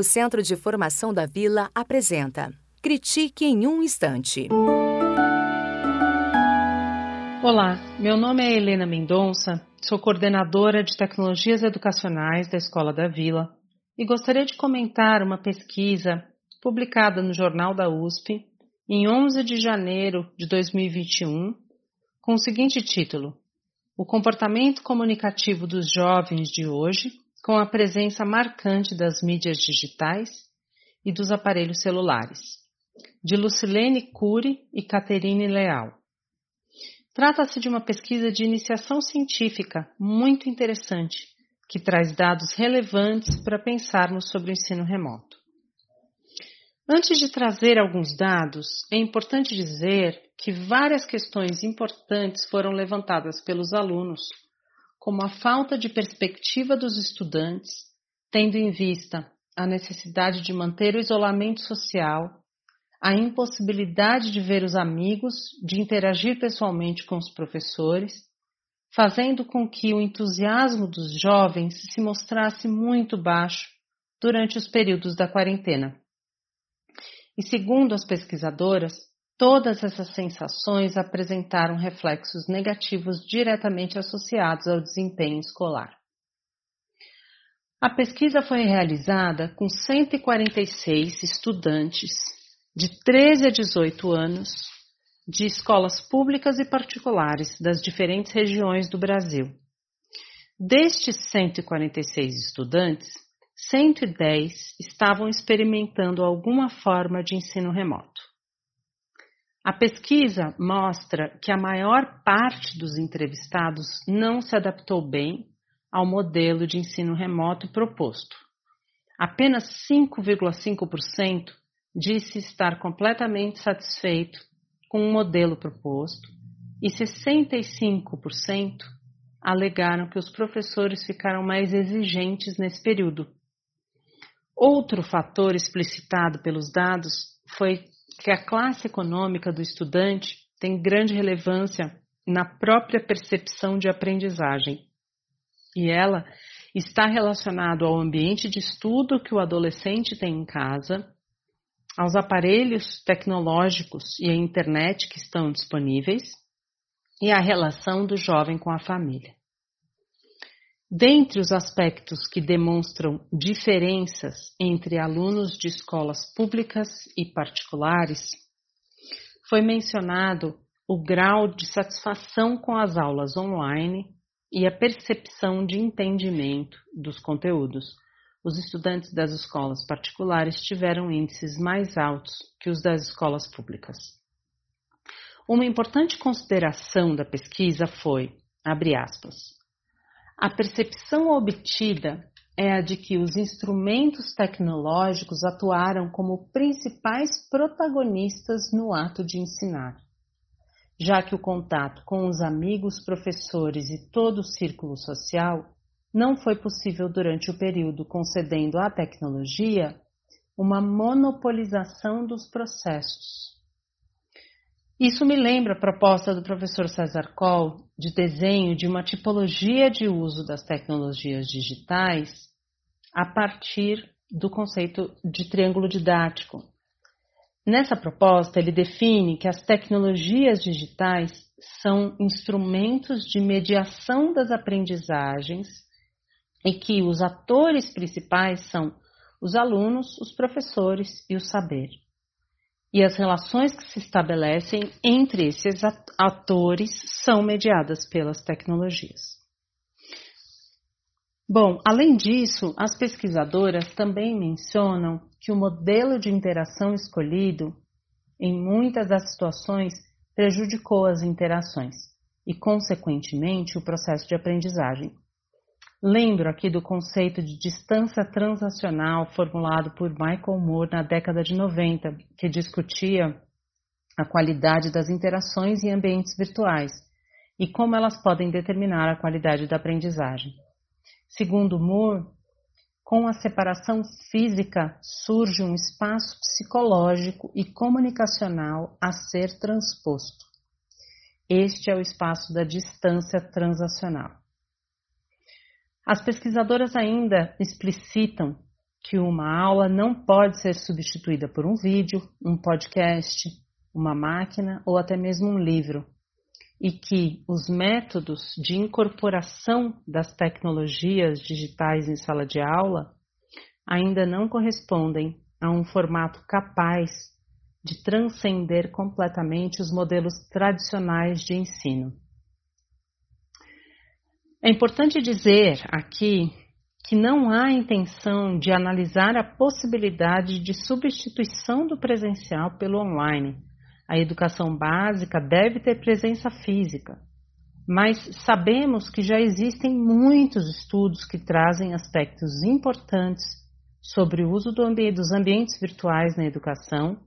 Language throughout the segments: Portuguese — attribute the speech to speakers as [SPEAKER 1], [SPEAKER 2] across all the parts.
[SPEAKER 1] O Centro de Formação da Vila apresenta Critique em um Instante.
[SPEAKER 2] Olá, meu nome é Helena Mendonça, sou coordenadora de Tecnologias Educacionais da Escola da Vila e gostaria de comentar uma pesquisa publicada no Jornal da USP em 11 de janeiro de 2021 com o seguinte título: O comportamento comunicativo dos jovens de hoje com a presença marcante das mídias digitais e dos aparelhos celulares, de Lucilene Cury e Caterine Leal. Trata-se de uma pesquisa de iniciação científica muito interessante, que traz dados relevantes para pensarmos sobre o ensino remoto. Antes de trazer alguns dados, é importante dizer que várias questões importantes foram levantadas pelos alunos como a falta de perspectiva dos estudantes, tendo em vista a necessidade de manter o isolamento social, a impossibilidade de ver os amigos, de interagir pessoalmente com os professores, fazendo com que o entusiasmo dos jovens se mostrasse muito baixo durante os períodos da quarentena. E segundo as pesquisadoras, Todas essas sensações apresentaram reflexos negativos diretamente associados ao desempenho escolar. A pesquisa foi realizada com 146 estudantes de 13 a 18 anos de escolas públicas e particulares das diferentes regiões do Brasil. Destes 146 estudantes, 110 estavam experimentando alguma forma de ensino remoto. A pesquisa mostra que a maior parte dos entrevistados não se adaptou bem ao modelo de ensino remoto proposto. Apenas 5,5% disse estar completamente satisfeito com o modelo proposto e 65% alegaram que os professores ficaram mais exigentes nesse período. Outro fator explicitado pelos dados foi que a classe econômica do estudante tem grande relevância na própria percepção de aprendizagem. E ela está relacionada ao ambiente de estudo que o adolescente tem em casa, aos aparelhos tecnológicos e à internet que estão disponíveis e à relação do jovem com a família. Dentre os aspectos que demonstram diferenças entre alunos de escolas públicas e particulares, foi mencionado o grau de satisfação com as aulas online e a percepção de entendimento dos conteúdos. Os estudantes das escolas particulares tiveram índices mais altos que os das escolas públicas. Uma importante consideração da pesquisa foi, abre aspas, a percepção obtida é a de que os instrumentos tecnológicos atuaram como principais protagonistas no ato de ensinar, já que o contato com os amigos, professores e todo o círculo social não foi possível durante o período, concedendo à tecnologia uma monopolização dos processos. Isso me lembra a proposta do professor César Coll de desenho de uma tipologia de uso das tecnologias digitais a partir do conceito de triângulo didático. Nessa proposta, ele define que as tecnologias digitais são instrumentos de mediação das aprendizagens e que os atores principais são os alunos, os professores e o saber e as relações que se estabelecem entre esses atores são mediadas pelas tecnologias. Bom, além disso, as pesquisadoras também mencionam que o modelo de interação escolhido, em muitas das situações, prejudicou as interações e, consequentemente, o processo de aprendizagem. Lembro aqui do conceito de distância transacional formulado por Michael Moore na década de 90, que discutia a qualidade das interações em ambientes virtuais e como elas podem determinar a qualidade da aprendizagem. Segundo Moore, com a separação física surge um espaço psicológico e comunicacional a ser transposto. Este é o espaço da distância transacional. As pesquisadoras ainda explicitam que uma aula não pode ser substituída por um vídeo, um podcast, uma máquina ou até mesmo um livro, e que os métodos de incorporação das tecnologias digitais em sala de aula ainda não correspondem a um formato capaz de transcender completamente os modelos tradicionais de ensino. É importante dizer aqui que não há intenção de analisar a possibilidade de substituição do presencial pelo online. A educação básica deve ter presença física, mas sabemos que já existem muitos estudos que trazem aspectos importantes sobre o uso do ambiente, dos ambientes virtuais na educação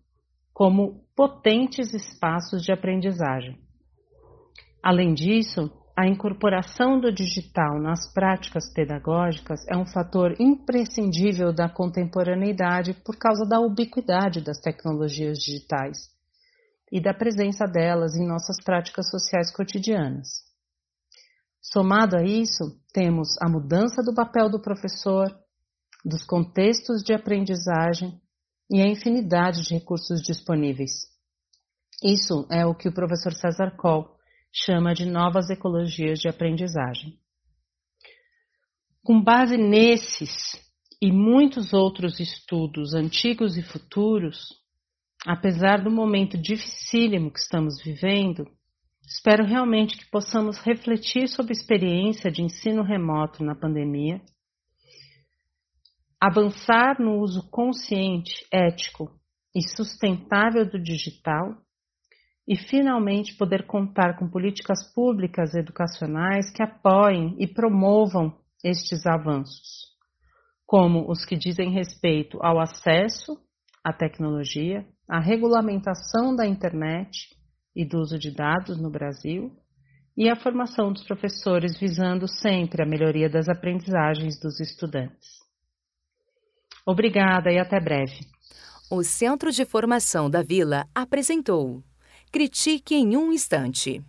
[SPEAKER 2] como potentes espaços de aprendizagem. Além disso, a incorporação do digital nas práticas pedagógicas é um fator imprescindível da contemporaneidade por causa da ubiquidade das tecnologias digitais e da presença delas em nossas práticas sociais cotidianas. Somado a isso, temos a mudança do papel do professor, dos contextos de aprendizagem e a infinidade de recursos disponíveis. Isso é o que o professor César Kohl chama de novas ecologias de aprendizagem. Com base nesses e muitos outros estudos antigos e futuros, apesar do momento dificílimo que estamos vivendo, espero realmente que possamos refletir sobre a experiência de ensino remoto na pandemia, avançar no uso consciente, ético e sustentável do digital e, finalmente, poder contar com políticas públicas educacionais que apoiem e promovam estes avanços, como os que dizem respeito ao acesso à tecnologia, à regulamentação da internet e do uso de dados no Brasil e a formação dos professores visando sempre a melhoria das aprendizagens dos estudantes. Obrigada e até breve.
[SPEAKER 1] O Centro de Formação da Vila apresentou Critique em um instante.